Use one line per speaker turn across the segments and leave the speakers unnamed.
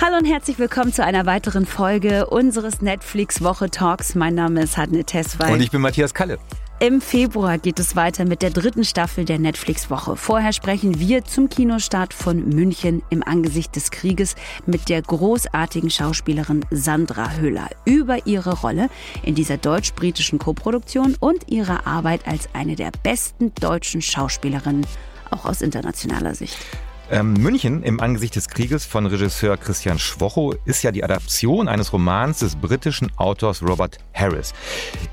Hallo und herzlich willkommen zu einer weiteren Folge unseres Netflix Woche Talks. Mein Name ist Hadne Tesfay.
Und ich bin Matthias Kalle.
Im Februar geht es weiter mit der dritten Staffel der Netflix-Woche. Vorher sprechen wir zum Kinostart von München im Angesicht des Krieges mit der großartigen Schauspielerin Sandra Höller über ihre Rolle in dieser deutsch-britischen Koproduktion und ihre Arbeit als eine der besten deutschen Schauspielerinnen, auch aus internationaler Sicht.
Ähm, München im Angesicht des Krieges von Regisseur Christian Schwocho ist ja die Adaption eines Romans des britischen Autors Robert Harris.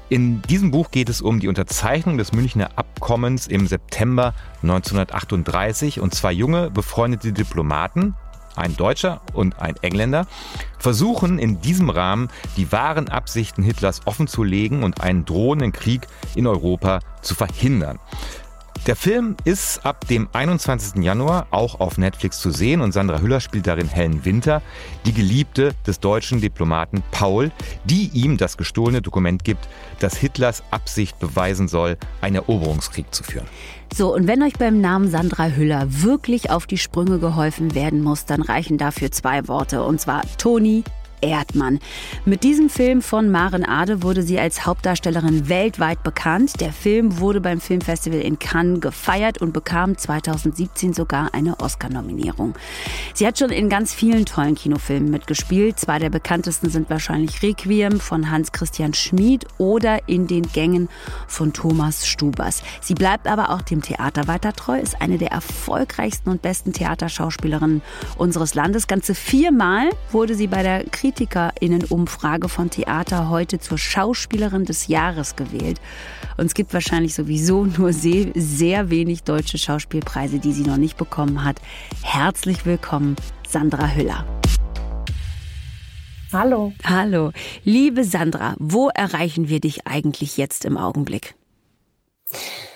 In diesem Buch geht es um die Unterzeichnung des Münchner Abkommens im September 1938 und zwei junge befreundete Diplomaten, ein Deutscher und ein Engländer, versuchen in diesem Rahmen die wahren Absichten Hitlers offenzulegen und einen drohenden Krieg in Europa zu verhindern. Der Film ist ab dem 21. Januar auch auf Netflix zu sehen und Sandra Hüller spielt darin Helen Winter, die Geliebte des deutschen Diplomaten Paul, die ihm das gestohlene Dokument gibt, das Hitlers Absicht beweisen soll, einen Eroberungskrieg zu führen.
So, und wenn euch beim Namen Sandra Hüller wirklich auf die Sprünge geholfen werden muss, dann reichen dafür zwei Worte, und zwar Toni Erdmann. Mit diesem Film von Maren Ade wurde sie als Hauptdarstellerin weltweit bekannt. Der Film wurde beim Filmfestival in Cannes gefeiert und bekam 2017 sogar eine Oscar-Nominierung. Sie hat schon in ganz vielen tollen Kinofilmen mitgespielt. Zwei der bekanntesten sind wahrscheinlich Requiem von Hans-Christian Schmid oder In den Gängen von Thomas Stubers. Sie bleibt aber auch dem Theater weiter treu, ist eine der erfolgreichsten und besten Theaterschauspielerinnen unseres Landes. Ganze viermal wurde sie bei der Kritik KritikerInnen-Umfrage von Theater heute zur Schauspielerin des Jahres gewählt. Und es gibt wahrscheinlich sowieso nur sehr, sehr wenig deutsche Schauspielpreise, die sie noch nicht bekommen hat. Herzlich willkommen, Sandra Hüller.
Hallo.
Hallo. Liebe Sandra, wo erreichen wir dich eigentlich jetzt im Augenblick?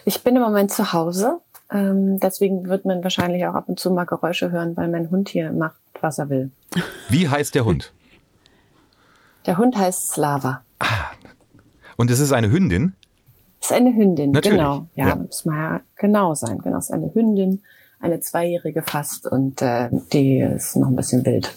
Ich bin im Moment zu Hause. Ähm, deswegen wird man wahrscheinlich auch ab und zu mal Geräusche hören, weil mein Hund hier macht, was er will.
Wie heißt der Hund?
Der Hund heißt Slava.
Ah. Und es ist eine Hündin?
Es ist eine Hündin,
Natürlich.
genau. Ja, ja, muss mal ja genau sein. Genau, es ist eine Hündin, eine Zweijährige fast und äh, die ist noch ein bisschen wild.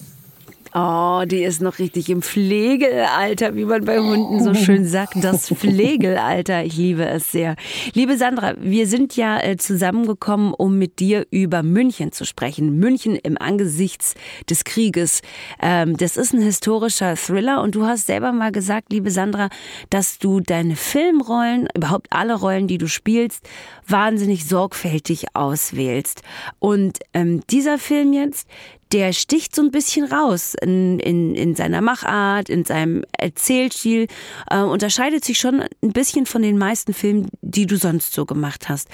Oh, die ist noch richtig im Pflegealter, wie man bei Hunden so schön sagt. Das Pflegealter. Ich liebe es sehr. Liebe Sandra, wir sind ja äh, zusammengekommen, um mit dir über München zu sprechen. München im Angesichts des Krieges. Ähm, das ist ein historischer Thriller und du hast selber mal gesagt, liebe Sandra, dass du deine Filmrollen, überhaupt alle Rollen, die du spielst, wahnsinnig sorgfältig auswählst. Und ähm, dieser Film jetzt, der sticht so ein bisschen raus in, in, in seiner Machart, in seinem Erzählstil, äh, unterscheidet sich schon ein bisschen von den meisten Filmen, die du sonst so gemacht hast.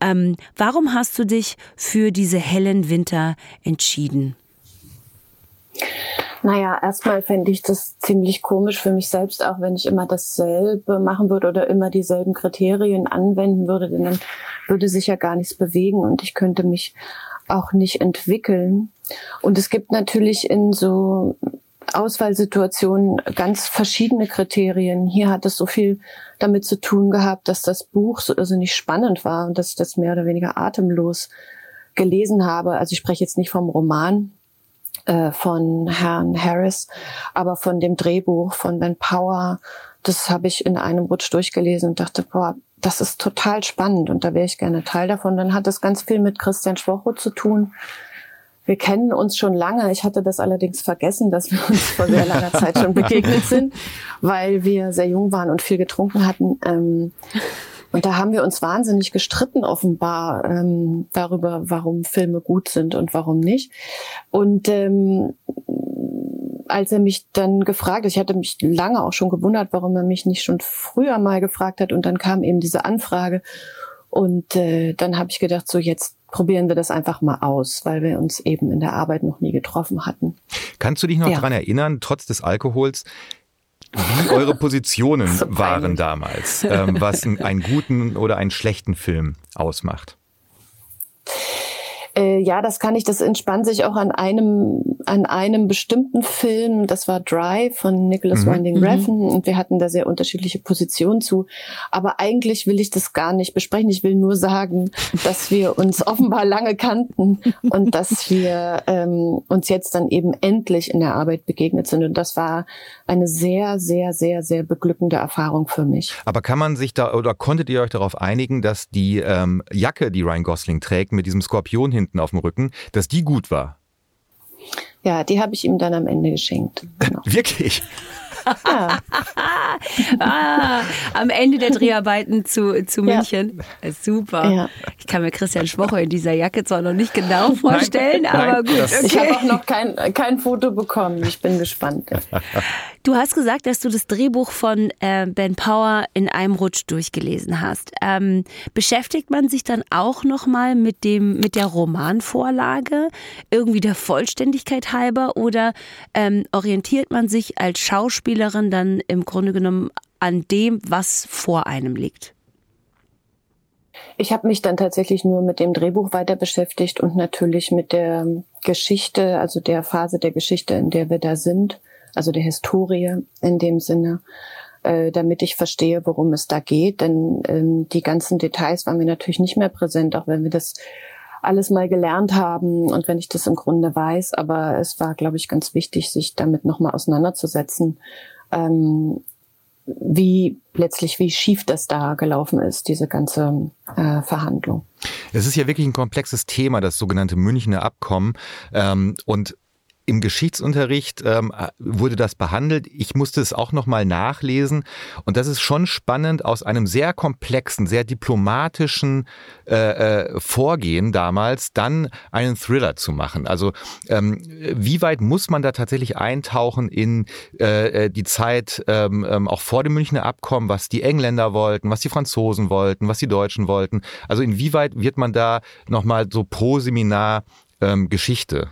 Ähm, warum hast du dich für diese hellen Winter entschieden?
Naja, erstmal fände ich das ziemlich komisch für mich selbst, auch wenn ich immer dasselbe machen würde oder immer dieselben Kriterien anwenden würde, denn dann würde sich ja gar nichts bewegen und ich könnte mich auch nicht entwickeln. Und es gibt natürlich in so Auswahlsituationen ganz verschiedene Kriterien. Hier hat es so viel damit zu tun gehabt, dass das Buch so also nicht spannend war und dass ich das mehr oder weniger atemlos gelesen habe. Also ich spreche jetzt nicht vom Roman äh, von Herrn Harris, aber von dem Drehbuch von Ben Power. Das habe ich in einem Rutsch durchgelesen und dachte, boah, das ist total spannend und da wäre ich gerne Teil davon. Dann hat das ganz viel mit Christian Schwocho zu tun. Wir kennen uns schon lange. Ich hatte das allerdings vergessen, dass wir uns vor sehr langer Zeit schon begegnet sind, weil wir sehr jung waren und viel getrunken hatten. Ähm, und da haben wir uns wahnsinnig gestritten, offenbar, ähm, darüber, warum Filme gut sind und warum nicht. Und ähm, als er mich dann gefragt hat, ich hatte mich lange auch schon gewundert, warum er mich nicht schon früher mal gefragt hat. Und dann kam eben diese Anfrage. Und äh, dann habe ich gedacht, so jetzt probieren wir das einfach mal aus, weil wir uns eben in der Arbeit noch nie getroffen hatten.
Kannst du dich noch ja. daran erinnern, trotz des Alkohols, wie eure Positionen so waren damals, ähm, was einen guten oder einen schlechten Film ausmacht?
Äh, ja, das kann ich, das entspannt sich auch an einem an einem bestimmten Film, das war Drive von Nicholas mhm. Winding mhm. Refn und wir hatten da sehr unterschiedliche Positionen zu. Aber eigentlich will ich das gar nicht besprechen. Ich will nur sagen, dass wir uns offenbar lange kannten und dass wir ähm, uns jetzt dann eben endlich in der Arbeit begegnet sind. Und das war eine sehr, sehr, sehr, sehr beglückende Erfahrung für mich.
Aber kann man sich da oder konntet ihr euch darauf einigen, dass die ähm, Jacke, die Ryan Gosling trägt, mit diesem Skorpion hinten auf dem Rücken, dass die gut war?
Ja, die habe ich ihm dann am Ende geschenkt.
Genau. Wirklich?
Ja. ah, am Ende der Dreharbeiten zu, zu München. Ja. Super. Ja. Ich kann mir Christian Schwocher in dieser Jacke zwar noch nicht genau vorstellen, nein, aber nein, gut. Okay.
Ich habe auch noch kein, kein Foto bekommen. Ich bin gespannt.
Du hast gesagt, dass du das Drehbuch von äh, Ben Power in einem Rutsch durchgelesen hast. Ähm, beschäftigt man sich dann auch noch mal mit dem mit der Romanvorlage irgendwie der Vollständigkeit halber oder ähm, orientiert man sich als Schauspielerin dann im Grunde genommen an dem, was vor einem liegt?
Ich habe mich dann tatsächlich nur mit dem Drehbuch weiter beschäftigt und natürlich mit der Geschichte, also der Phase der Geschichte, in der wir da sind also der Historie in dem Sinne, äh, damit ich verstehe, worum es da geht. Denn ähm, die ganzen Details waren mir natürlich nicht mehr präsent, auch wenn wir das alles mal gelernt haben und wenn ich das im Grunde weiß. Aber es war, glaube ich, ganz wichtig, sich damit nochmal auseinanderzusetzen, ähm, wie letztlich, wie schief das da gelaufen ist, diese ganze äh, Verhandlung.
Es ist ja wirklich ein komplexes Thema, das sogenannte Münchner Abkommen. Ähm, und im Geschichtsunterricht ähm, wurde das behandelt. Ich musste es auch nochmal nachlesen. Und das ist schon spannend, aus einem sehr komplexen, sehr diplomatischen äh, äh, Vorgehen damals dann einen Thriller zu machen. Also ähm, wie weit muss man da tatsächlich eintauchen in äh, äh die Zeit ähm, ähm, auch vor dem Münchner Abkommen, was die Engländer wollten, was die Franzosen wollten, was die Deutschen wollten? Also inwieweit wird man da nochmal so pro Seminar ähm, Geschichte?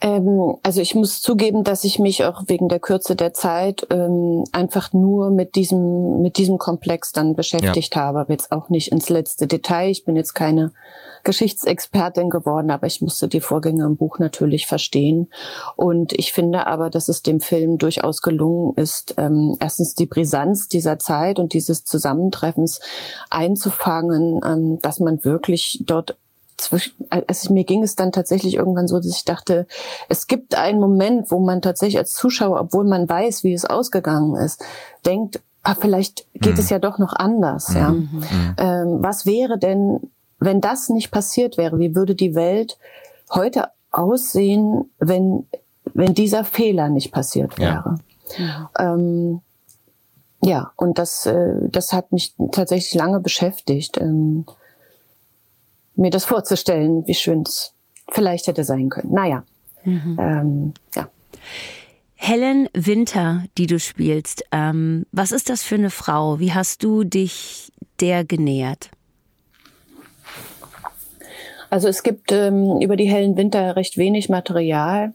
Ähm, also ich muss zugeben, dass ich mich auch wegen der Kürze der Zeit ähm, einfach nur mit diesem mit diesem Komplex dann beschäftigt ja. habe. Aber jetzt auch nicht ins letzte Detail. Ich bin jetzt keine Geschichtsexpertin geworden, aber ich musste die Vorgänge im Buch natürlich verstehen. Und ich finde aber, dass es dem Film durchaus gelungen ist, ähm, erstens die Brisanz dieser Zeit und dieses Zusammentreffens einzufangen, ähm, dass man wirklich dort also mir ging es dann tatsächlich irgendwann so, dass ich dachte, es gibt einen Moment, wo man tatsächlich als Zuschauer, obwohl man weiß, wie es ausgegangen ist, denkt, ah, vielleicht geht mhm. es ja doch noch anders. Mhm. Ja. Mhm. Ähm, was wäre denn, wenn das nicht passiert wäre? Wie würde die Welt heute aussehen, wenn, wenn dieser Fehler nicht passiert wäre? Ja, ähm, ja und das, äh, das hat mich tatsächlich lange beschäftigt. Ähm, mir das vorzustellen, wie schön es vielleicht hätte sein können. Naja, mhm. ähm, ja.
Helen Winter, die du spielst, ähm, was ist das für eine Frau? Wie hast du dich der genähert?
Also es gibt ähm, über die Helen Winter recht wenig Material.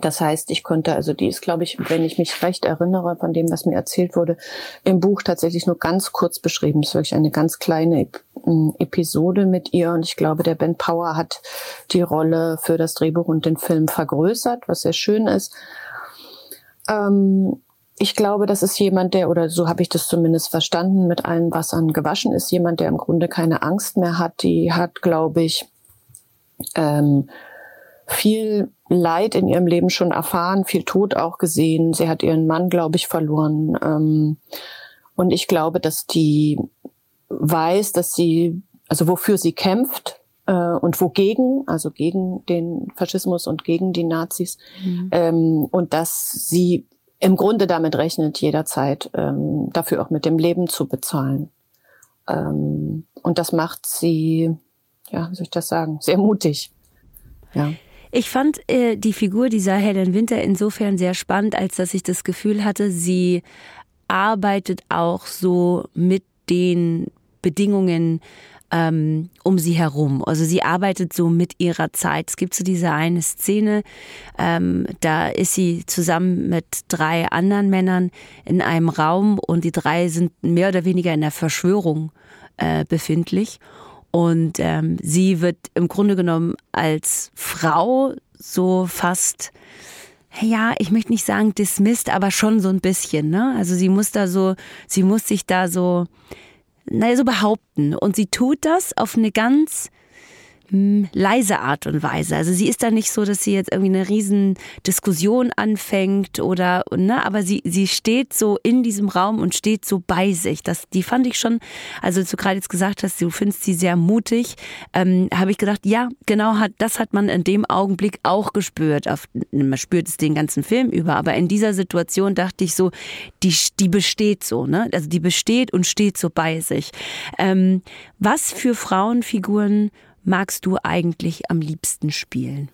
Das heißt, ich konnte, also die ist, glaube ich, wenn ich mich recht erinnere von dem, was mir erzählt wurde, im Buch tatsächlich nur ganz kurz beschrieben. Es ist wirklich eine ganz kleine Episode mit ihr und ich glaube, der Ben Power hat die Rolle für das Drehbuch und den Film vergrößert, was sehr schön ist. Ähm, ich glaube, das ist jemand, der, oder so habe ich das zumindest verstanden, mit allen Wassern gewaschen ist, jemand, der im Grunde keine Angst mehr hat. Die hat, glaube ich, ähm, viel Leid in ihrem Leben schon erfahren, viel Tod auch gesehen. Sie hat ihren Mann, glaube ich, verloren. Ähm, und ich glaube, dass die weiß, dass sie, also wofür sie kämpft äh, und wogegen, also gegen den Faschismus und gegen die Nazis. Mhm. Ähm, und dass sie im Grunde damit rechnet, jederzeit ähm, dafür auch mit dem Leben zu bezahlen. und das macht sie, ja, wie soll ich das sagen, sehr mutig. Ja.
Ich fand äh, die Figur dieser Helen Winter insofern sehr spannend, als dass ich das Gefühl hatte, sie arbeitet auch so mit den Bedingungen ähm, um sie herum. Also sie arbeitet so mit ihrer Zeit. Es gibt so diese eine Szene, ähm, da ist sie zusammen mit drei anderen Männern in einem Raum und die drei sind mehr oder weniger in der Verschwörung äh, befindlich. Und ähm, sie wird im Grunde genommen als Frau so fast ja, ich möchte nicht sagen dismissed, aber schon so ein bisschen, ne? Also sie muss da so, sie muss sich da so, naja, so behaupten. Und sie tut das auf eine ganz leise Art und Weise. Also sie ist da nicht so, dass sie jetzt irgendwie eine riesen Diskussion anfängt oder, ne, aber sie, sie steht so in diesem Raum und steht so bei sich. Das, die fand ich schon, also du gerade jetzt gesagt hast, du findest sie sehr mutig, ähm, habe ich gedacht, ja, genau, hat, das hat man in dem Augenblick auch gespürt. Auf, man spürt es den ganzen Film über, aber in dieser Situation dachte ich so, die, die besteht so, ne? Also die besteht und steht so bei sich. Ähm, was für Frauenfiguren magst du eigentlich am liebsten spielen?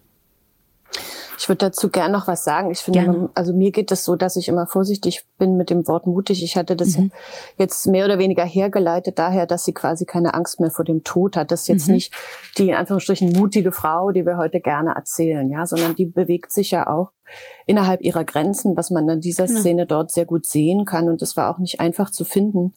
Ich würde dazu gern noch was sagen. Ich finde, man, also mir geht es so, dass ich immer vorsichtig bin mit dem Wort mutig. Ich hatte das mhm. jetzt mehr oder weniger hergeleitet daher, dass sie quasi keine Angst mehr vor dem Tod hat. Das ist jetzt mhm. nicht die in Anführungsstrichen mutige Frau, die wir heute gerne erzählen, ja, sondern die bewegt sich ja auch innerhalb ihrer Grenzen, was man an dieser genau. Szene dort sehr gut sehen kann. Und das war auch nicht einfach zu finden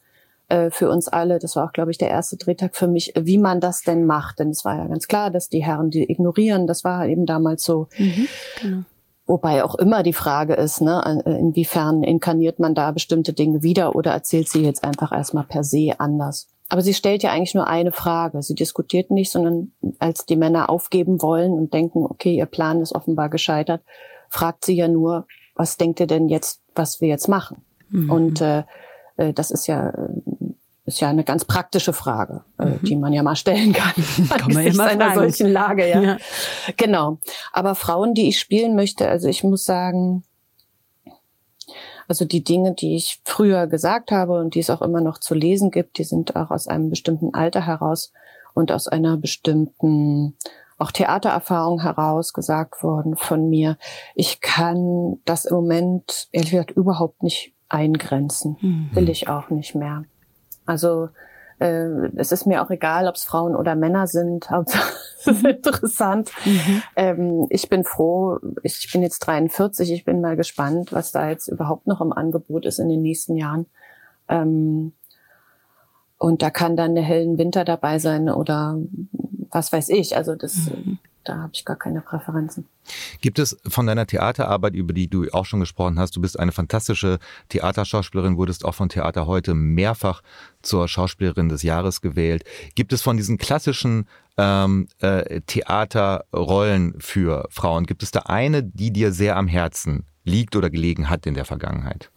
äh, für uns alle. Das war auch, glaube ich, der erste Drehtag für mich, wie man das denn macht. Denn es war ja ganz klar, dass die Herren die ignorieren. Das war eben damals so. Mhm, genau. Wobei auch immer die Frage ist, ne, äh, inwiefern inkarniert man da bestimmte Dinge wieder oder erzählt sie jetzt einfach erstmal per se anders. Aber sie stellt ja eigentlich nur eine Frage. Sie diskutiert nicht, sondern als die Männer aufgeben wollen und denken, okay, ihr Plan ist offenbar gescheitert, fragt sie ja nur, was denkt ihr denn jetzt, was wir jetzt machen? Mhm. Und äh, das ist ja äh, ist ja eine ganz praktische Frage, äh, mhm. die man ja mal stellen kann. kann man in einer solchen Lage, ja. ja. Genau. Aber Frauen, die ich spielen möchte, also ich muss sagen, also die Dinge, die ich früher gesagt habe und die es auch immer noch zu lesen gibt, die sind auch aus einem bestimmten Alter heraus und aus einer bestimmten auch Theatererfahrung heraus gesagt worden von mir. Ich kann das im Moment ehrlich gesagt überhaupt nicht eingrenzen. Mhm. Will ich auch nicht mehr. Also äh, es ist mir auch egal, ob es Frauen oder Männer sind. Es ist mhm. interessant. Mhm. Ähm, ich bin froh, ich bin jetzt 43, ich bin mal gespannt, was da jetzt überhaupt noch im Angebot ist in den nächsten Jahren. Ähm, und da kann dann der hellen Winter dabei sein oder was weiß ich. Also das mhm da habe ich gar keine Präferenzen.
Gibt es von deiner Theaterarbeit, über die du auch schon gesprochen hast, du bist eine fantastische Theaterschauspielerin, wurdest auch von Theater heute mehrfach zur Schauspielerin des Jahres gewählt. Gibt es von diesen klassischen ähm, äh, Theaterrollen für Frauen, gibt es da eine, die dir sehr am Herzen liegt oder gelegen hat in der Vergangenheit?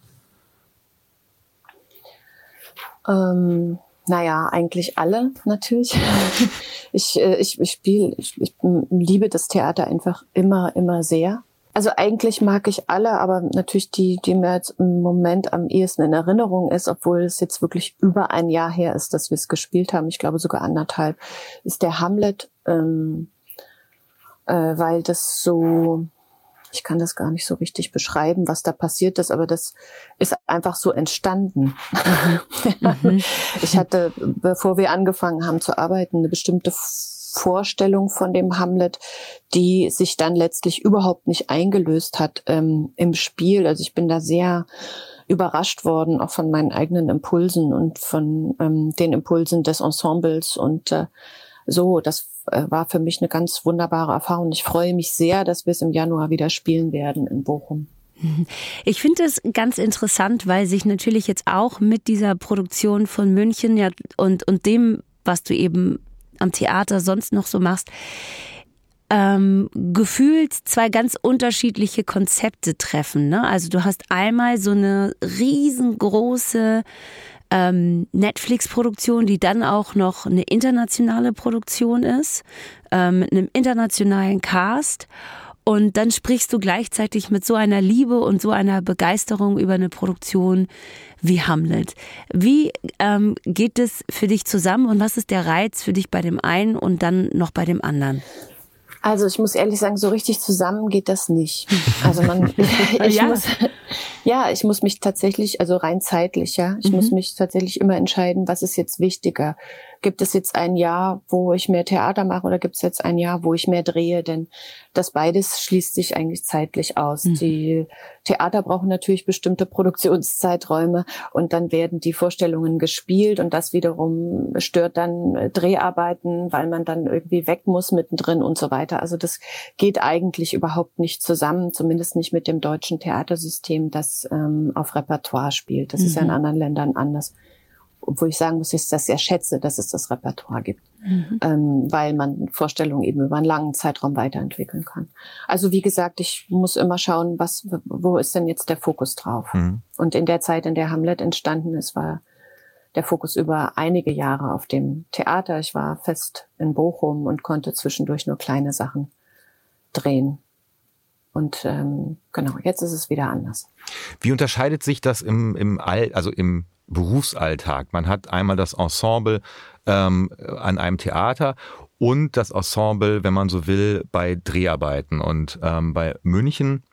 Ähm naja, eigentlich alle natürlich. ich, äh, ich, ich spiele, ich, ich liebe das Theater einfach immer, immer sehr. Also eigentlich mag ich alle, aber natürlich die, die mir jetzt im Moment am ehesten in Erinnerung ist, obwohl es jetzt wirklich über ein Jahr her ist, dass wir es gespielt haben, ich glaube sogar anderthalb, ist der Hamlet, ähm, äh, weil das so, ich kann das gar nicht so richtig beschreiben, was da passiert ist, aber das ist einfach so entstanden. Mhm. ich hatte, bevor wir angefangen haben zu arbeiten, eine bestimmte Vorstellung von dem Hamlet, die sich dann letztlich überhaupt nicht eingelöst hat ähm, im Spiel. Also ich bin da sehr überrascht worden, auch von meinen eigenen Impulsen und von ähm, den Impulsen des Ensembles und äh, so, das äh, war für mich eine ganz wunderbare Erfahrung. Ich freue mich sehr, dass wir es im Januar wieder spielen werden in Bochum.
Ich finde es ganz interessant, weil sich natürlich jetzt auch mit dieser Produktion von München ja und, und dem, was du eben am Theater sonst noch so machst, ähm, gefühlt zwei ganz unterschiedliche Konzepte treffen. Ne? Also du hast einmal so eine riesengroße ähm, Netflix-Produktion, die dann auch noch eine internationale Produktion ist, ähm, mit einem internationalen Cast. Und dann sprichst du gleichzeitig mit so einer Liebe und so einer Begeisterung über eine Produktion wie Hamlet. Wie ähm, geht es für dich zusammen und was ist der Reiz für dich bei dem einen und dann noch bei dem anderen?
Also ich muss ehrlich sagen, so richtig zusammen geht das nicht. Also man, ich ja. muss, ja, ich muss mich tatsächlich, also rein zeitlich, ja, ich mhm. muss mich tatsächlich immer entscheiden, was ist jetzt wichtiger. Gibt es jetzt ein Jahr, wo ich mehr Theater mache oder gibt es jetzt ein Jahr, wo ich mehr drehe? Denn das beides schließt sich eigentlich zeitlich aus. Mhm. Die Theater brauchen natürlich bestimmte Produktionszeiträume und dann werden die Vorstellungen gespielt und das wiederum stört dann Dreharbeiten, weil man dann irgendwie weg muss mittendrin und so weiter. Also das geht eigentlich überhaupt nicht zusammen, zumindest nicht mit dem deutschen Theatersystem, das ähm, auf Repertoire spielt. Das mhm. ist ja in mhm. anderen Ländern anders obwohl ich sagen muss, dass ich das sehr schätze, dass es das Repertoire gibt, mhm. ähm, weil man Vorstellungen eben über einen langen Zeitraum weiterentwickeln kann. Also wie gesagt, ich muss immer schauen, was, wo ist denn jetzt der Fokus drauf? Mhm. Und in der Zeit, in der Hamlet entstanden ist, war der Fokus über einige Jahre auf dem Theater. Ich war fest in Bochum und konnte zwischendurch nur kleine Sachen drehen. Und ähm, genau, jetzt ist es wieder anders.
Wie unterscheidet sich das im, im All, also im Berufsalltag. Man hat einmal das Ensemble ähm, an einem Theater und das Ensemble, wenn man so will, bei Dreharbeiten. Und ähm, bei München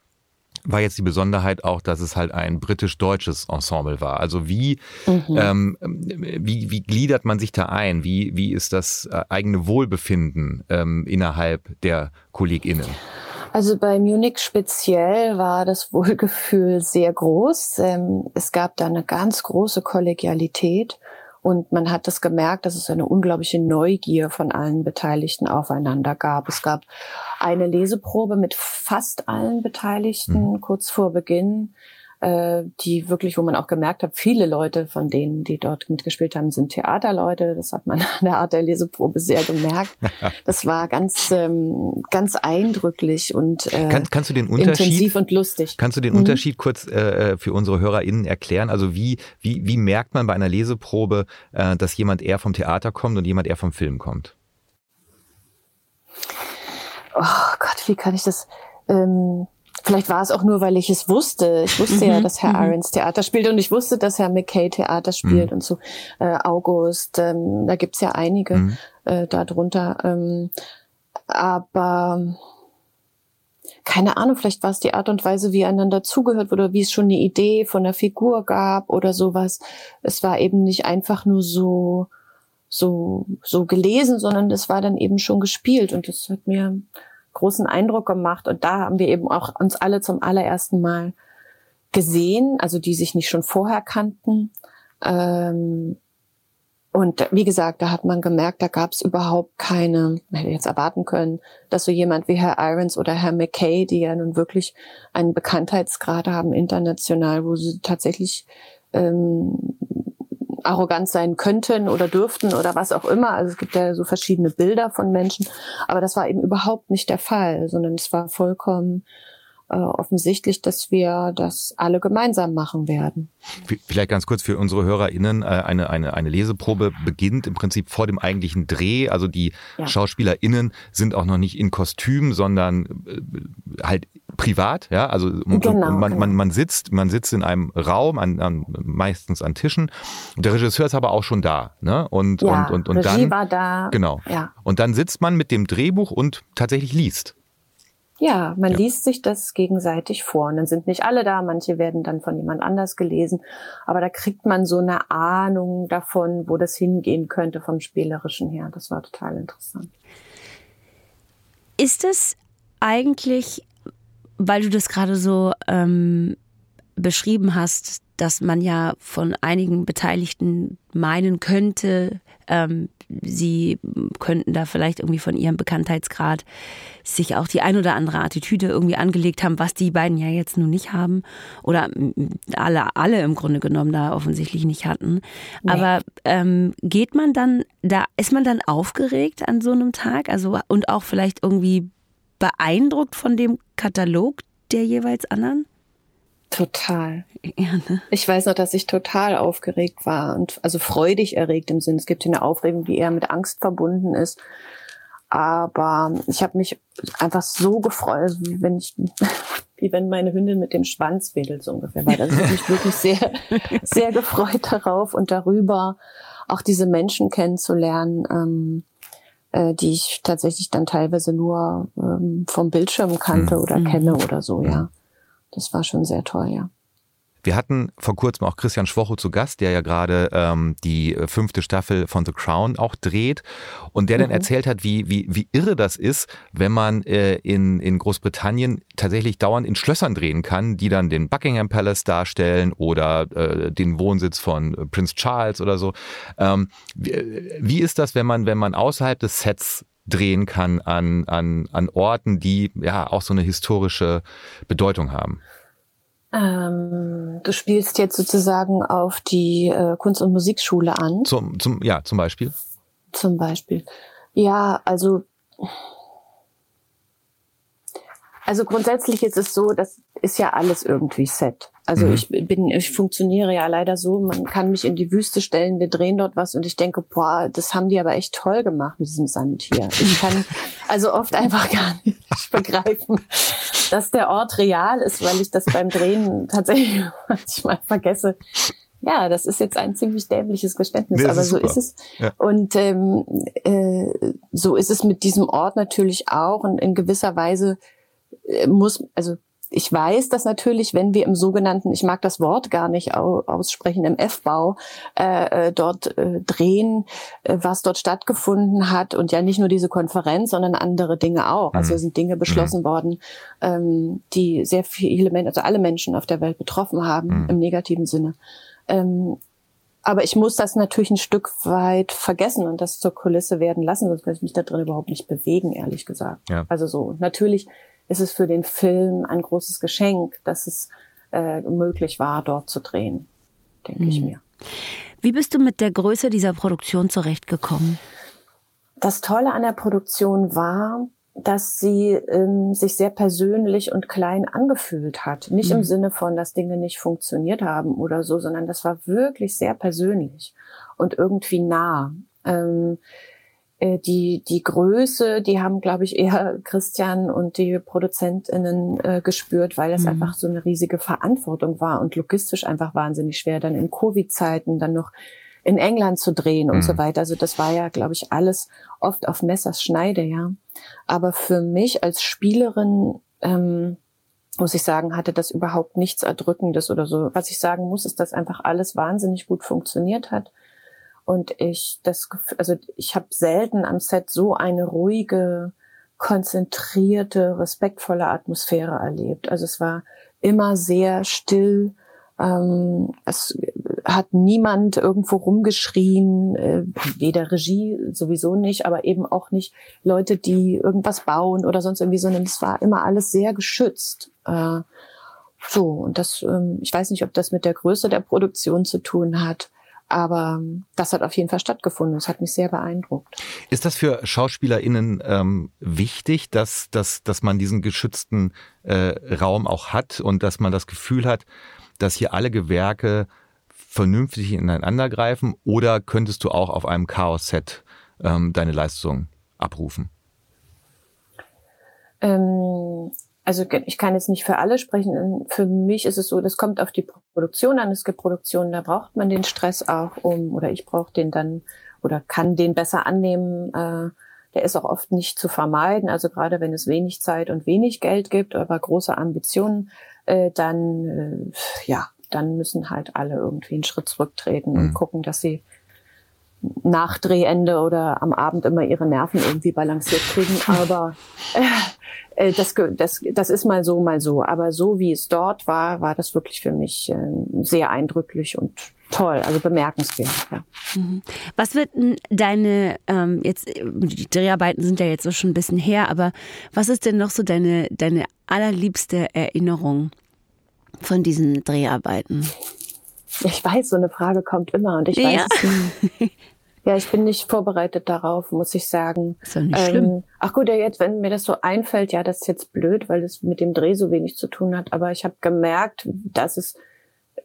war jetzt die Besonderheit auch, dass es halt ein britisch-deutsches Ensemble war. Also wie, mhm. ähm, wie, wie gliedert man sich da ein? Wie, wie ist das äh, eigene Wohlbefinden ähm, innerhalb der KollegInnen?
Also bei Munich speziell war das Wohlgefühl sehr groß. Ähm, es gab da eine ganz große Kollegialität und man hat das gemerkt, dass es eine unglaubliche Neugier von allen Beteiligten aufeinander gab. Es gab eine Leseprobe mit fast allen Beteiligten mhm. kurz vor Beginn äh, die wirklich, wo man auch gemerkt hat, viele Leute von denen, die dort mitgespielt haben, sind Theaterleute. Das hat man an der Art der Leseprobe sehr gemerkt. Das war ganz, ähm, ganz eindrücklich und
äh, Kann, kannst du den Unterschied,
intensiv und lustig.
Kannst du den mhm. Unterschied kurz äh, äh für unsere HörerInnen erklären? Also wie, wie, wie merkt man bei einer Leseprobe, äh, dass jemand eher vom Theater kommt und jemand eher vom Film kommt?
Oh Gott, wie kann ich das? Ähm, Vielleicht war es auch nur, weil ich es wusste. Ich wusste mhm. ja, dass Herr mhm. Theater spielt und ich wusste, dass Herr McKay Theater spielt mhm. und so. Äh, August, ähm, da gibt's ja einige mhm. äh, darunter. Ähm, aber keine Ahnung, vielleicht war es die Art und Weise, wie einander zugehört wurde, wie es schon eine Idee von der Figur gab oder sowas. Es war eben nicht einfach nur so so so gelesen, sondern es war dann eben schon gespielt und das hat mir großen Eindruck gemacht. Und da haben wir eben auch uns alle zum allerersten Mal gesehen, also die sich nicht schon vorher kannten. Ähm, und wie gesagt, da hat man gemerkt, da gab es überhaupt keine, man hätte jetzt erwarten können, dass so jemand wie Herr Irons oder Herr McKay, die ja nun wirklich einen Bekanntheitsgrad haben international, wo sie tatsächlich ähm, arrogant sein könnten oder dürften oder was auch immer. Also es gibt ja so verschiedene Bilder von Menschen. Aber das war eben überhaupt nicht der Fall, sondern es war vollkommen äh, offensichtlich, dass wir das alle gemeinsam machen werden.
Vielleicht ganz kurz für unsere HörerInnen, äh, eine, eine, eine Leseprobe beginnt im Prinzip vor dem eigentlichen Dreh. Also die ja. SchauspielerInnen sind auch noch nicht in Kostüm, sondern äh, halt privat, ja, also genau, man, genau. man, man sitzt, man sitzt in einem Raum, an, an, meistens an Tischen. Und der Regisseur ist aber auch schon da, ne? Und
ja,
und und und
Regie
dann
war da.
Genau. Ja. Und dann sitzt man mit dem Drehbuch und tatsächlich liest.
Ja, man ja. liest sich das gegenseitig vor. Und dann sind nicht alle da, manche werden dann von jemand anders gelesen. Aber da kriegt man so eine Ahnung davon, wo das hingehen könnte vom Spielerischen her. Das war total interessant.
Ist es eigentlich, weil du das gerade so ähm, beschrieben hast, dass man ja von einigen Beteiligten meinen könnte, ähm, sie könnten da vielleicht irgendwie von ihrem Bekanntheitsgrad sich auch die ein oder andere Attitüde irgendwie angelegt haben, was die beiden ja jetzt nun nicht haben oder alle, alle im Grunde genommen da offensichtlich nicht hatten. Nee. Aber ähm, geht man dann, da ist man dann aufgeregt an so einem Tag, also und auch vielleicht irgendwie beeindruckt von dem Katalog der jeweils anderen?
Total. Ja, ne? Ich weiß noch, dass ich total aufgeregt war und also freudig erregt im Sinn. Es gibt hier eine Aufregung, die eher mit Angst verbunden ist. Aber ich habe mich einfach so gefreut, also wie wenn ich, wie wenn meine Hündin mit dem Schwanz wedelt, so ungefähr. Weil das ist mich wirklich sehr, sehr gefreut darauf und darüber, auch diese Menschen kennenzulernen, ähm, äh, die ich tatsächlich dann teilweise nur ähm, vom Bildschirm kannte mhm. oder kenne oder so, ja. Das war schon sehr toll, ja.
Wir hatten vor kurzem auch Christian Schwocho zu Gast, der ja gerade ähm, die äh, fünfte Staffel von The Crown auch dreht und der mhm. dann erzählt hat, wie, wie, wie irre das ist, wenn man äh, in, in Großbritannien tatsächlich dauernd in Schlössern drehen kann, die dann den Buckingham Palace darstellen oder äh, den Wohnsitz von äh, Prince Charles oder so. Ähm, wie, wie ist das, wenn man, wenn man außerhalb des Sets drehen kann an, an, an Orten, die ja auch so eine historische Bedeutung haben?
Ähm, du spielst jetzt sozusagen auf die äh, Kunst- und Musikschule an.
Zum, zum, ja, zum Beispiel.
Zum Beispiel. Ja, also, also grundsätzlich ist es so, das ist ja alles irgendwie Set. Also mhm. ich bin, ich funktioniere ja leider so, man kann mich in die Wüste stellen, wir drehen dort was und ich denke, boah, das haben die aber echt toll gemacht mit diesem Sand hier. Ich kann also oft einfach gar nicht begreifen, dass der Ort real ist, weil ich das beim Drehen tatsächlich manchmal vergesse. Ja, das ist jetzt ein ziemlich dämliches Geständnis, nee, aber so super. ist es. Ja. Und ähm, äh, so ist es mit diesem Ort natürlich auch. Und in gewisser Weise äh, muss, also ich weiß dass natürlich, wenn wir im sogenannten, ich mag das Wort gar nicht aussprechen, im F-Bau äh, äh, dort äh, drehen, äh, was dort stattgefunden hat und ja nicht nur diese Konferenz, sondern andere Dinge auch. Also mhm. sind Dinge mhm. beschlossen mhm. worden, ähm, die sehr viele Menschen, also alle Menschen auf der Welt betroffen haben mhm. im negativen Sinne. Ähm, aber ich muss das natürlich ein Stück weit vergessen und das zur Kulisse werden lassen, sonst könnte ich mich da drin überhaupt nicht bewegen, ehrlich gesagt. Ja. Also so, natürlich ist es für den Film ein großes Geschenk, dass es äh, möglich war, dort zu drehen, denke mhm. ich mir.
Wie bist du mit der Größe dieser Produktion zurechtgekommen?
Das Tolle an der Produktion war, dass sie ähm, sich sehr persönlich und klein angefühlt hat. Nicht mhm. im Sinne von, dass Dinge nicht funktioniert haben oder so, sondern das war wirklich sehr persönlich und irgendwie nah. Ähm, äh, die, die Größe, die haben, glaube ich, eher Christian und die ProduzentInnen äh, gespürt, weil es mhm. einfach so eine riesige Verantwortung war und logistisch einfach wahnsinnig schwer, dann in Covid-Zeiten dann noch in England zu drehen mhm. und so mhm. weiter. Also das war ja, glaube ich, alles oft auf Messers Schneide, ja. Aber für mich als Spielerin, ähm, muss ich sagen, hatte das überhaupt nichts Erdrückendes oder so. Was ich sagen muss, ist, dass einfach alles wahnsinnig gut funktioniert hat und ich das also ich habe selten am Set so eine ruhige, konzentrierte, respektvolle Atmosphäre erlebt. Also es war immer sehr still. Ähm, es hat niemand irgendwo rumgeschrien, äh, weder Regie sowieso nicht, aber eben auch nicht Leute, die irgendwas bauen oder sonst irgendwie, sondern es war immer alles sehr geschützt. Äh, so, und das, ähm, ich weiß nicht, ob das mit der Größe der Produktion zu tun hat. Aber das hat auf jeden Fall stattgefunden. Das hat mich sehr beeindruckt.
Ist das für SchauspielerInnen ähm, wichtig, dass, dass, dass man diesen geschützten äh, Raum auch hat und dass man das Gefühl hat, dass hier alle Gewerke vernünftig ineinander greifen? Oder könntest du auch auf einem Chaos-Set ähm, deine Leistung abrufen?
Ähm, also ich kann jetzt nicht für alle sprechen. Für mich ist es so, das kommt auf die Produktion an. Es gibt Produktionen, da braucht man den Stress auch um, oder ich brauche den dann oder kann den besser annehmen. Äh, der ist auch oft nicht zu vermeiden. Also gerade wenn es wenig Zeit und wenig Geld gibt, aber große Ambitionen, äh, dann äh, ja, dann müssen halt alle irgendwie einen Schritt zurücktreten mhm. und gucken, dass sie nach Drehende oder am Abend immer ihre Nerven irgendwie balanciert kriegen. Aber äh, äh, das, das, das ist mal so, mal so. Aber so wie es dort war, war das wirklich für mich äh, sehr eindrücklich und toll, also bemerkenswert. Ja.
Mhm. Was wird deine, ähm, jetzt, die Dreharbeiten sind ja jetzt so schon ein bisschen her, aber was ist denn noch so deine, deine allerliebste Erinnerung von diesen Dreharbeiten?
Ich weiß, so eine Frage kommt immer und ich weiß
ja.
es nicht. Ja, ich bin nicht vorbereitet darauf, muss ich sagen.
Ist ja nicht ähm, schlimm.
Ach gut, ja, jetzt, wenn mir das so einfällt, ja, das ist jetzt blöd, weil es mit dem Dreh so wenig zu tun hat. Aber ich habe gemerkt, dass es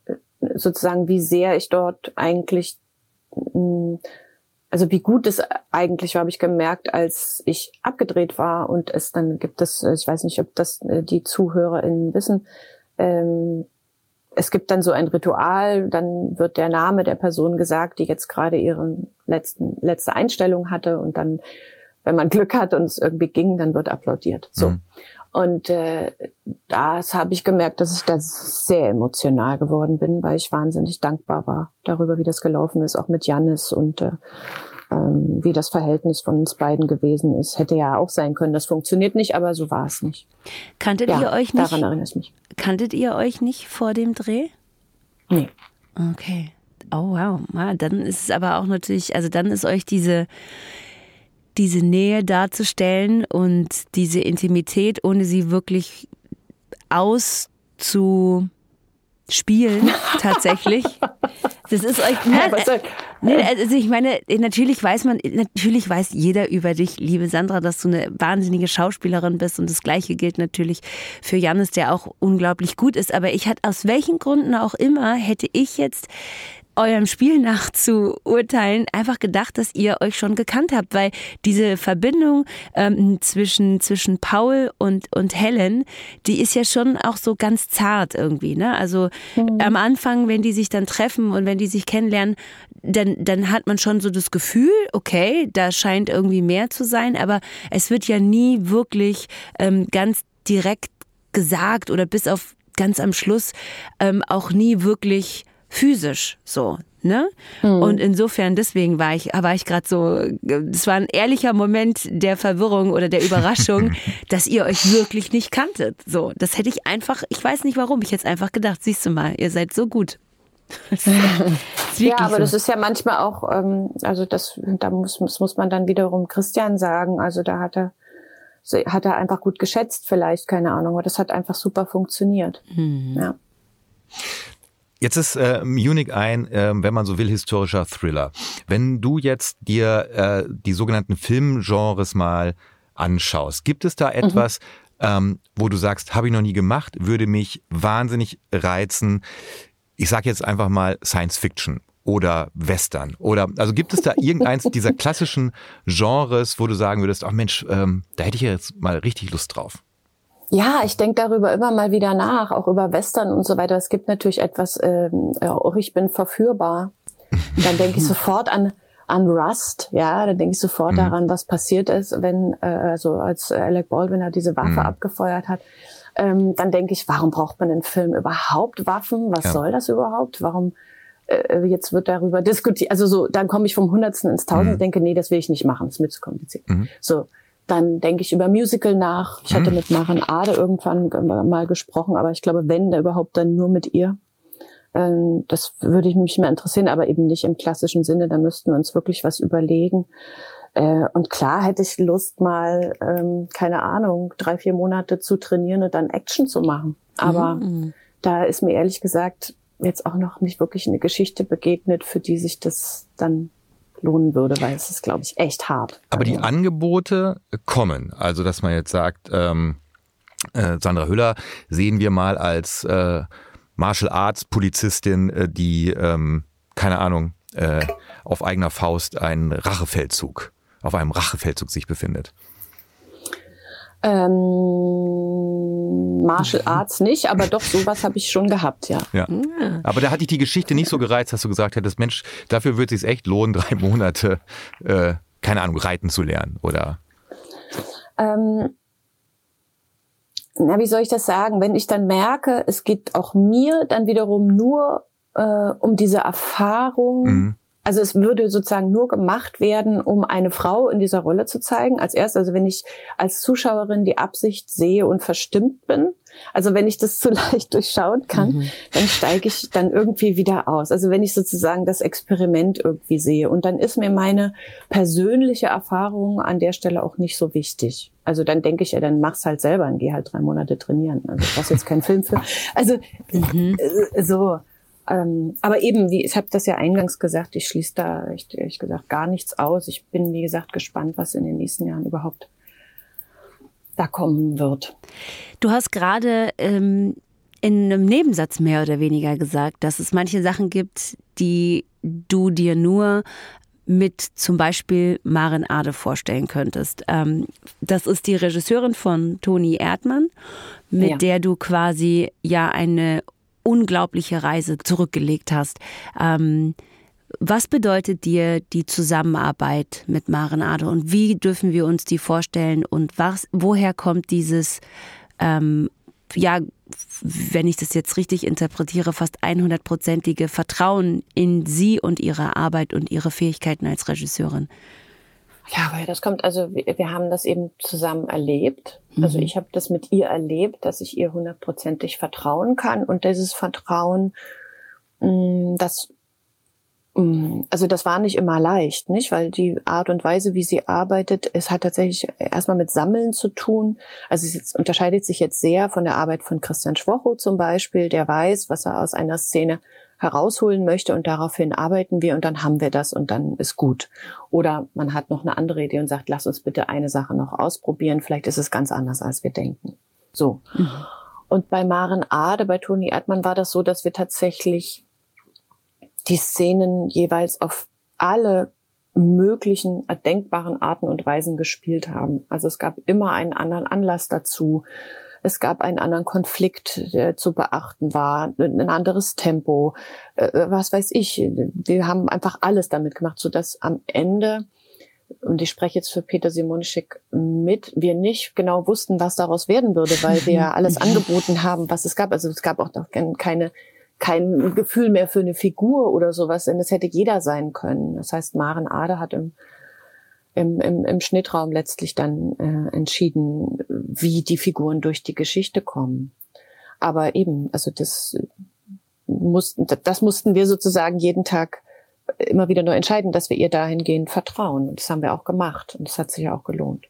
äh, sozusagen, wie sehr ich dort eigentlich, mm, also wie gut es eigentlich war, habe ich gemerkt, als ich abgedreht war und es dann gibt es, ich weiß nicht, ob das äh, die ZuhörerInnen wissen, ähm, es gibt dann so ein Ritual, dann wird der Name der Person gesagt, die jetzt gerade ihre letzten, letzte Einstellung hatte und dann wenn man Glück hat und es irgendwie ging, dann wird applaudiert. So. Mhm. Und äh, das habe ich gemerkt, dass ich da sehr emotional geworden bin, weil ich wahnsinnig dankbar war darüber, wie das gelaufen ist, auch mit Jannis und äh, ähm, wie das Verhältnis von uns beiden gewesen ist. Hätte ja auch sein können, das funktioniert nicht, aber so war es nicht.
Kanntet ja, ihr euch nicht? Daran erinnere ich mich. Kanntet ihr euch nicht vor dem Dreh?
Nee.
Okay. Oh wow. dann ist es aber auch natürlich, also dann ist euch diese diese Nähe darzustellen und diese Intimität, ohne sie wirklich auszuspielen, tatsächlich. Das ist euch. Ne, ne, also ich meine, natürlich weiß man, natürlich weiß jeder über dich, liebe Sandra, dass du eine wahnsinnige Schauspielerin bist und das Gleiche gilt natürlich für Janis, der auch unglaublich gut ist. Aber ich hatte aus welchen Gründen auch immer hätte ich jetzt eurem Spiel nach zu urteilen, einfach gedacht, dass ihr euch schon gekannt habt, weil diese Verbindung ähm, zwischen, zwischen Paul und, und Helen, die ist ja schon auch so ganz zart irgendwie. Ne? Also mhm. am Anfang, wenn die sich dann treffen und wenn die sich kennenlernen, dann, dann hat man schon so das Gefühl, okay, da scheint irgendwie mehr zu sein, aber es wird ja nie wirklich ähm, ganz direkt gesagt oder bis auf ganz am Schluss ähm, auch nie wirklich physisch so. Ne? Mhm. Und insofern, deswegen war ich, war ich gerade so, es war ein ehrlicher Moment der Verwirrung oder der Überraschung, dass ihr euch wirklich nicht kanntet. So, das hätte ich einfach, ich weiß nicht warum, ich hätte einfach gedacht, siehst du mal, ihr seid so gut.
ja, aber so. das ist ja manchmal auch, ähm, also das, da muss, das muss man dann wiederum Christian sagen. Also da hat er, hat er einfach gut geschätzt, vielleicht, keine Ahnung, aber das hat einfach super funktioniert. Mhm. Ja.
Jetzt ist äh, Munich ein, äh, wenn man so will, historischer Thriller. Wenn du jetzt dir äh, die sogenannten Filmgenres mal anschaust, gibt es da mhm. etwas, mhm. ähm, wo du sagst, habe ich noch nie gemacht, würde mich wahnsinnig reizen? Ich sage jetzt einfach mal Science Fiction oder Western oder also gibt es da irgendeins dieser klassischen Genres, wo du sagen würdest, ach Mensch, ähm, da hätte ich jetzt mal richtig Lust drauf?
Ja, ich denke darüber immer mal wieder nach, auch über Western und so weiter. Es gibt natürlich etwas, ähm, oh, ich bin verführbar. dann denke ich sofort an an Rust, ja, dann denke ich sofort mhm. daran, was passiert ist, wenn äh, also als Alec Baldwin er diese Waffe mhm. abgefeuert hat. Ähm, dann denke ich, warum braucht man in Film überhaupt Waffen? Was ja. soll das überhaupt? Warum äh, jetzt wird darüber diskutiert? Also so, dann komme ich vom Hundertsten ins Tausend mhm. und denke, nee, das will ich nicht machen, das ist mir zu kompliziert. Mhm. So, dann denke ich über Musical nach. Ich hatte hm. mit Maren Ade irgendwann mal gesprochen, aber ich glaube, wenn, da überhaupt dann nur mit ihr. Ähm, das würde ich mich mehr interessieren, aber eben nicht im klassischen Sinne. Da müssten wir uns wirklich was überlegen. Äh, und klar hätte ich Lust, mal, ähm, keine Ahnung, drei, vier Monate zu trainieren und dann Action zu machen. Aber mhm. da ist mir ehrlich gesagt jetzt auch noch nicht wirklich eine Geschichte begegnet, für die sich das dann lohnen würde, weil es ist, glaube ich, echt hart.
Aber also. die Angebote kommen. Also, dass man jetzt sagt, ähm, äh, Sandra Hüller sehen wir mal als äh, Martial Arts Polizistin, äh, die, ähm, keine Ahnung, äh, auf eigener Faust einen Rachefeldzug, auf einem Rachefeldzug sich befindet.
Ähm, Martial Arts nicht, aber doch sowas habe ich schon gehabt, ja.
ja. Aber da hatte ich die Geschichte nicht so gereizt, dass du gesagt hättest, Mensch, dafür wird es sich echt lohnen, drei Monate, äh, keine Ahnung, reiten zu lernen, oder?
Ähm, na, wie soll ich das sagen? Wenn ich dann merke, es geht auch mir dann wiederum nur äh, um diese Erfahrung, mhm. Also es würde sozusagen nur gemacht werden, um eine Frau in dieser Rolle zu zeigen. Als erstes, also wenn ich als Zuschauerin die Absicht sehe und verstimmt bin, also wenn ich das zu leicht durchschauen kann, mhm. dann steige ich dann irgendwie wieder aus. Also wenn ich sozusagen das Experiment irgendwie sehe. Und dann ist mir meine persönliche Erfahrung an der Stelle auch nicht so wichtig. Also dann denke ich ja, dann mach's halt selber und geh halt drei Monate trainieren. Also das ist jetzt kein Film für. Also mhm. Äh, so. Ähm, aber eben, wie ich habe das ja eingangs gesagt, ich schließe da echt, ehrlich gesagt gar nichts aus. Ich bin, wie gesagt, gespannt, was in den nächsten Jahren überhaupt da kommen wird.
Du hast gerade ähm, in einem Nebensatz mehr oder weniger gesagt, dass es manche Sachen gibt, die du dir nur mit zum Beispiel Maren Ade vorstellen könntest. Ähm, das ist die Regisseurin von Toni Erdmann, mit ja. der du quasi ja eine unglaubliche Reise zurückgelegt hast. Ähm, Was bedeutet dir die Zusammenarbeit mit Maren Ade und wie dürfen wir uns die vorstellen und was, woher kommt dieses, ähm, ja, wenn ich das jetzt richtig interpretiere, fast 100-prozentige Vertrauen in sie und ihre Arbeit und ihre Fähigkeiten als Regisseurin?
Ja, weil das kommt, also wir, wir haben das eben zusammen erlebt. Also mhm. Also ich habe das mit ihr erlebt, dass ich ihr hundertprozentig vertrauen kann und dieses Vertrauen, mh, mm, das mm, also das war nicht immer leicht, nicht? Weil die Art und Weise, wie sie arbeitet, es hat tatsächlich erstmal mit Sammeln zu tun. Also es unterscheidet sich jetzt sehr von der Arbeit von Christian Schwocho zum Beispiel, der weiß, was er aus einer Szene herausholen möchte und daraufhin arbeiten wir und dann haben wir das und dann ist gut. Oder man hat noch eine andere Idee und sagt, lass uns bitte eine Sache noch ausprobieren, vielleicht ist es ganz anders, als wir denken. So. Mhm. Und bei Maren Ade, bei Toni Erdmann war das so, dass wir tatsächlich die Szenen jeweils auf alle möglichen erdenkbaren Arten und Weisen gespielt haben. Also es gab immer einen anderen Anlass dazu es gab einen anderen Konflikt, der zu beachten war, ein anderes Tempo, äh, was weiß ich. Wir haben einfach alles damit gemacht, so dass am Ende und ich spreche jetzt für Peter Simonischek mit, wir nicht genau wussten, was daraus werden würde, weil wir alles angeboten haben, was es gab. Also es gab auch noch keine kein Gefühl mehr für eine Figur oder sowas, denn es hätte jeder sein können. Das heißt, Maren Ade hat im im, im, im Schnittraum letztlich dann äh, entschieden, wie die Figuren durch die Geschichte kommen. Aber eben, also das mussten, das mussten wir sozusagen jeden Tag immer wieder nur entscheiden, dass wir ihr dahingehend vertrauen. Und das haben wir auch gemacht. Und das hat sich auch gelohnt.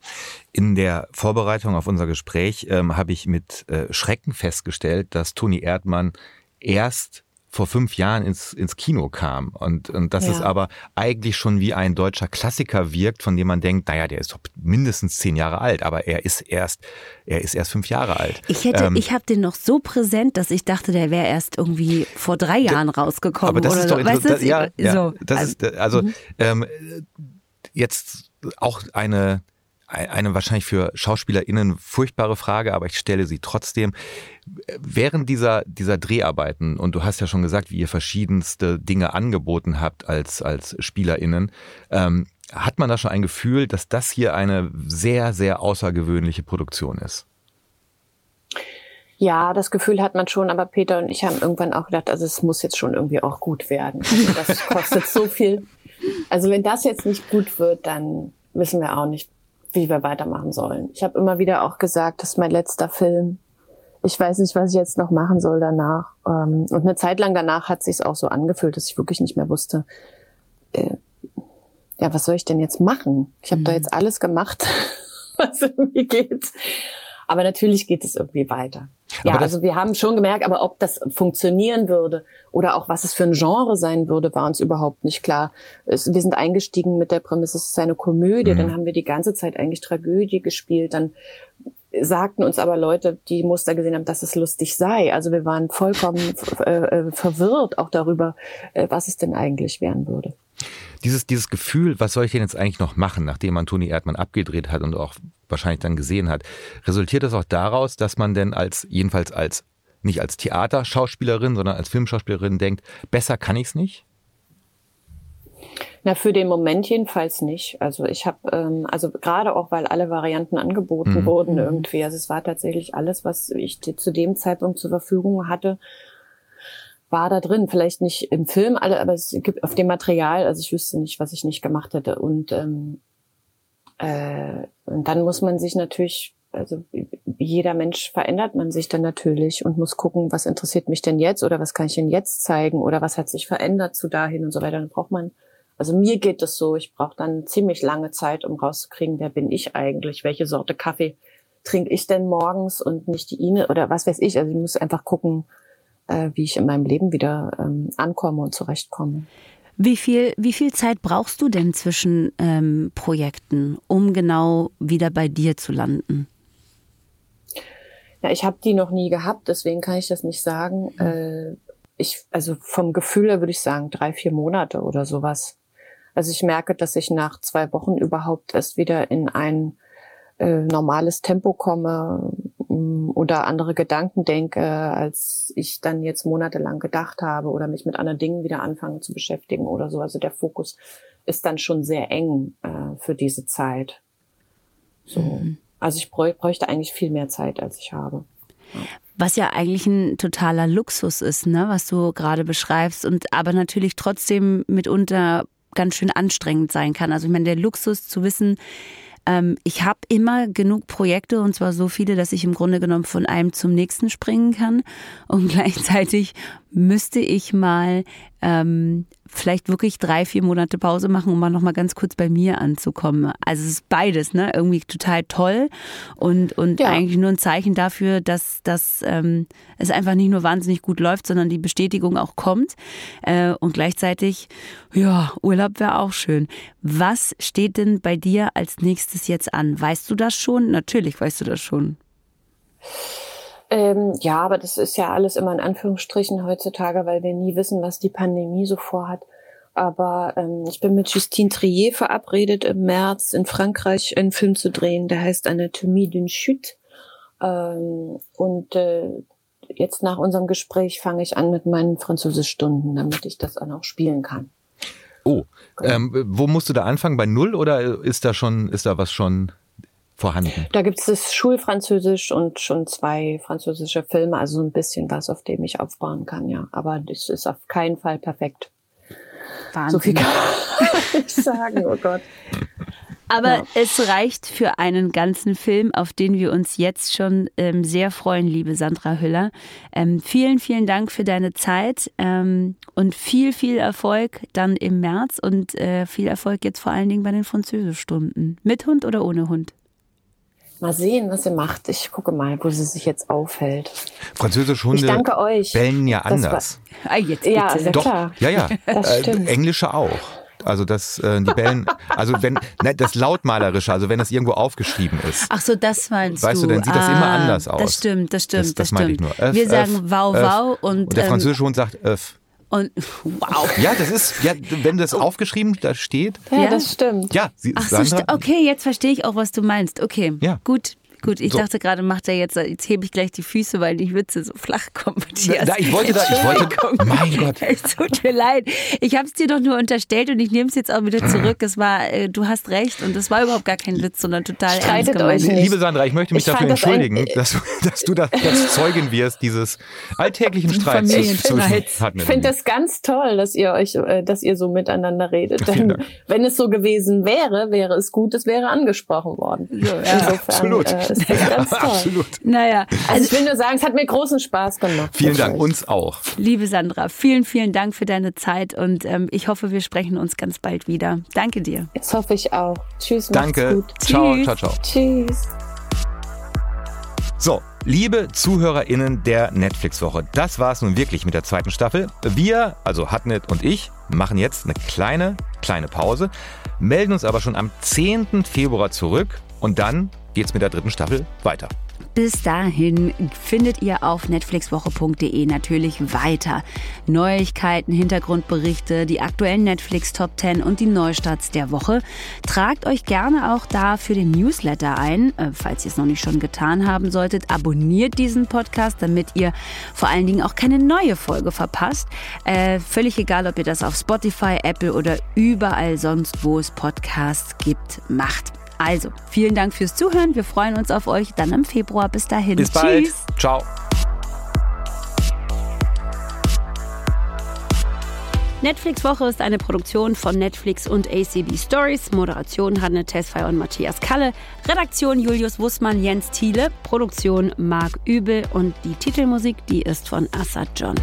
In der Vorbereitung auf unser Gespräch ähm, habe ich mit äh, Schrecken festgestellt, dass Toni Erdmann erst vor fünf Jahren ins, ins Kino kam und, und dass ja. es aber eigentlich schon wie ein deutscher Klassiker wirkt, von dem man denkt, naja, der ist doch mindestens zehn Jahre alt, aber er ist erst, er ist erst fünf Jahre alt.
Ich hätte, ähm, ich habe den noch so präsent, dass ich dachte, der wäre erst irgendwie vor drei Jahren rausgekommen. Aber
das
oder
ist doch, so. weißt das, ja, ja, so. das also, ist, also mhm. ähm, jetzt auch eine eine wahrscheinlich für SchauspielerInnen furchtbare Frage, aber ich stelle sie trotzdem. Während dieser, dieser Dreharbeiten, und du hast ja schon gesagt, wie ihr verschiedenste Dinge angeboten habt als, als SpielerInnen, ähm, hat man da schon ein Gefühl, dass das hier eine sehr, sehr außergewöhnliche Produktion ist?
Ja, das Gefühl hat man schon, aber Peter und ich haben irgendwann auch gedacht, also es muss jetzt schon irgendwie auch gut werden. Also das kostet so viel. Also wenn das jetzt nicht gut wird, dann wissen wir auch nicht, wie wir weitermachen sollen. Ich habe immer wieder auch gesagt, das ist mein letzter Film. Ich weiß nicht, was ich jetzt noch machen soll danach. Ähm, und eine Zeit lang danach hat sich auch so angefühlt, dass ich wirklich nicht mehr wusste, äh, ja, was soll ich denn jetzt machen? Ich habe mhm. da jetzt alles gemacht, was irgendwie geht. Aber natürlich geht es irgendwie weiter. Ja, also wir haben schon gemerkt, aber ob das funktionieren würde oder auch was es für ein Genre sein würde, war uns überhaupt nicht klar. Es, wir sind eingestiegen mit der Prämisse, es ist eine Komödie, mhm. dann haben wir die ganze Zeit eigentlich Tragödie gespielt, dann sagten uns aber Leute, die Muster gesehen haben, dass es lustig sei. Also wir waren vollkommen äh, äh, verwirrt auch darüber, äh, was es denn eigentlich werden würde.
Dieses, dieses Gefühl, was soll ich denn jetzt eigentlich noch machen, nachdem man Toni Erdmann abgedreht hat und auch wahrscheinlich dann gesehen hat. Resultiert das auch daraus, dass man denn als, jedenfalls als, nicht als Theaterschauspielerin, sondern als Filmschauspielerin denkt, besser kann ich es nicht?
Na, für den Moment jedenfalls nicht. Also ich habe, ähm, also gerade auch, weil alle Varianten angeboten mhm. wurden mhm. irgendwie. Also es war tatsächlich alles, was ich zu dem Zeitpunkt zur Verfügung hatte, war da drin. Vielleicht nicht im Film alle, aber es gibt auf dem Material, also ich wüsste nicht, was ich nicht gemacht hätte. Und ähm, äh, und dann muss man sich natürlich, also jeder Mensch verändert man sich dann natürlich und muss gucken, was interessiert mich denn jetzt oder was kann ich denn jetzt zeigen oder was hat sich verändert zu dahin und so weiter. Dann braucht man, also mir geht es so, ich brauche dann ziemlich lange Zeit, um rauszukriegen, wer bin ich eigentlich, welche Sorte Kaffee trinke ich denn morgens und nicht die Ine oder was weiß ich. Also ich muss einfach gucken, äh, wie ich in meinem Leben wieder ähm, ankomme und zurechtkomme.
Wie viel, wie viel Zeit brauchst du denn zwischen ähm, Projekten, um genau wieder bei dir zu landen?
Ja, ich habe die noch nie gehabt, deswegen kann ich das nicht sagen. Mhm. Äh, ich, also vom Gefühl her würde ich sagen drei, vier Monate oder sowas. Also ich merke, dass ich nach zwei Wochen überhaupt erst wieder in ein äh, normales Tempo komme, mm, oder andere Gedanken denke, als ich dann jetzt monatelang gedacht habe oder mich mit anderen Dingen wieder anfange zu beschäftigen oder so. Also der Fokus ist dann schon sehr eng äh, für diese Zeit. So. Mhm. Also ich bräuchte eigentlich viel mehr Zeit, als ich habe.
Was ja eigentlich ein totaler Luxus ist, ne, was du gerade beschreibst und aber natürlich trotzdem mitunter ganz schön anstrengend sein kann. Also ich meine, der Luxus zu wissen, ähm, ich habe immer genug Projekte und zwar so viele, dass ich im Grunde genommen von einem zum nächsten springen kann. Und gleichzeitig müsste ich mal ähm, vielleicht wirklich drei, vier Monate Pause machen, um mal noch mal ganz kurz bei mir anzukommen. Also es ist beides, ne? Irgendwie total toll und, und ja. eigentlich nur ein Zeichen dafür, dass, dass ähm, es einfach nicht nur wahnsinnig gut läuft, sondern die Bestätigung auch kommt. Äh, und gleichzeitig, ja, Urlaub wäre auch schön. Was steht denn bei dir als nächstes jetzt an? Weißt du das schon? Natürlich weißt du das schon.
Ähm, ja, aber das ist ja alles immer in Anführungsstrichen heutzutage, weil wir nie wissen, was die Pandemie so vorhat. Aber ähm, ich bin mit Justine Trier verabredet im März in Frankreich einen Film zu drehen, der heißt Anatomie d'une chute. Ähm, und äh, jetzt nach unserem Gespräch fange ich an mit meinen Französischstunden, damit ich das dann auch spielen kann.
Oh, genau. ähm, wo musst du da anfangen? Bei Null oder ist da schon, ist da was schon vorhanden?
Da gibt es das Schulfranzösisch und schon zwei französische Filme, also so ein bisschen was, auf dem ich aufbauen kann, ja. Aber das ist auf keinen Fall perfekt. Wahnsinn. So viel kann ich sagen, oh Gott.
Aber ja. es reicht für einen ganzen Film, auf den wir uns jetzt schon ähm, sehr freuen, liebe Sandra Hüller. Ähm, vielen, vielen Dank für deine Zeit ähm, und viel, viel Erfolg dann im März und äh, viel Erfolg jetzt vor allen Dingen bei den Französischstunden. Mit Hund oder ohne Hund?
Mal sehen, was sie macht. Ich gucke mal, wo sie sich jetzt aufhält.
Französische Hunde
ich danke euch.
bellen ja anders.
War, ah, jetzt ja, sehr
Doch,
klar.
Ja, ja. Äh, Englische auch. Also das, äh, die bellen, also wenn, ne, das Lautmalerische, also wenn das irgendwo aufgeschrieben ist.
Ach so, das meinst
weißt du. Weißt du, dann sieht das immer ah, anders aus.
Das stimmt, das stimmt, das,
das,
das meine
ich nur. Öff,
Wir sagen wow, wow und,
und der ähm, französische Hund sagt öff.
Und wow.
Ja, das ist, ja, wenn das aufgeschrieben da steht.
Ja, das stimmt.
Ja, sie,
Ach so, okay, jetzt verstehe ich auch, was du meinst. Okay,
ja.
gut. Gut, ich so. dachte gerade, macht er jetzt, jetzt hebe ich gleich die Füße, weil die Witze so flach kommen.
Na, na, ich wollte da, ich wollte, mein Gott.
Es tut mir leid. Ich habe es dir doch nur unterstellt und ich nehme es jetzt auch wieder zurück. Es war, äh, du hast recht und es war überhaupt gar kein Witz, sondern total
Streitet
ernst
gemeint.
Liebe Sandra, ich möchte mich ich dafür entschuldigen, das dass, dass du das, das Zeugen wirst, dieses alltäglichen Streits
zwischen Ich finde das ganz toll, dass ihr euch, äh, dass ihr so miteinander redet. Denn wenn es so gewesen wäre, wäre es gut, es wäre angesprochen worden.
Ja, Insofern
absolut.
Äh, ist das ganz toll. Absolut.
Naja.
Also, also ich will nur sagen, es hat mir großen Spaß gemacht.
Vielen Dank, uns auch.
Liebe Sandra, vielen, vielen Dank für deine Zeit und ähm, ich hoffe, wir sprechen uns ganz bald wieder. Danke dir.
Das hoffe ich auch. Tschüss,
Danke.
gut.
Ciao, Tschüss. ciao, ciao.
Tschüss.
So, liebe ZuhörerInnen der Netflix-Woche, das war es nun wirklich mit der zweiten Staffel. Wir, also Hatnet und ich, machen jetzt eine kleine, kleine Pause, melden uns aber schon am 10. Februar zurück und dann geht's mit der dritten Staffel weiter.
Bis dahin findet ihr auf netflixwoche.de natürlich weiter Neuigkeiten, Hintergrundberichte, die aktuellen Netflix Top 10 und die Neustarts der Woche. Tragt euch gerne auch da für den Newsletter ein, äh, falls ihr es noch nicht schon getan haben solltet. Abonniert diesen Podcast, damit ihr vor allen Dingen auch keine neue Folge verpasst. Äh, völlig egal, ob ihr das auf Spotify, Apple oder überall sonst, wo es Podcasts gibt, macht. Also, vielen Dank fürs Zuhören. Wir freuen uns auf euch dann im Februar. Bis dahin.
Bis bald. Tschüss. Ciao.
Netflix Woche ist eine Produktion von Netflix und ACB Stories. Moderation Hanne Tesfay und Matthias Kalle. Redaktion Julius Wussmann, Jens Thiele. Produktion Marc Übel und die Titelmusik, die ist von Assad John.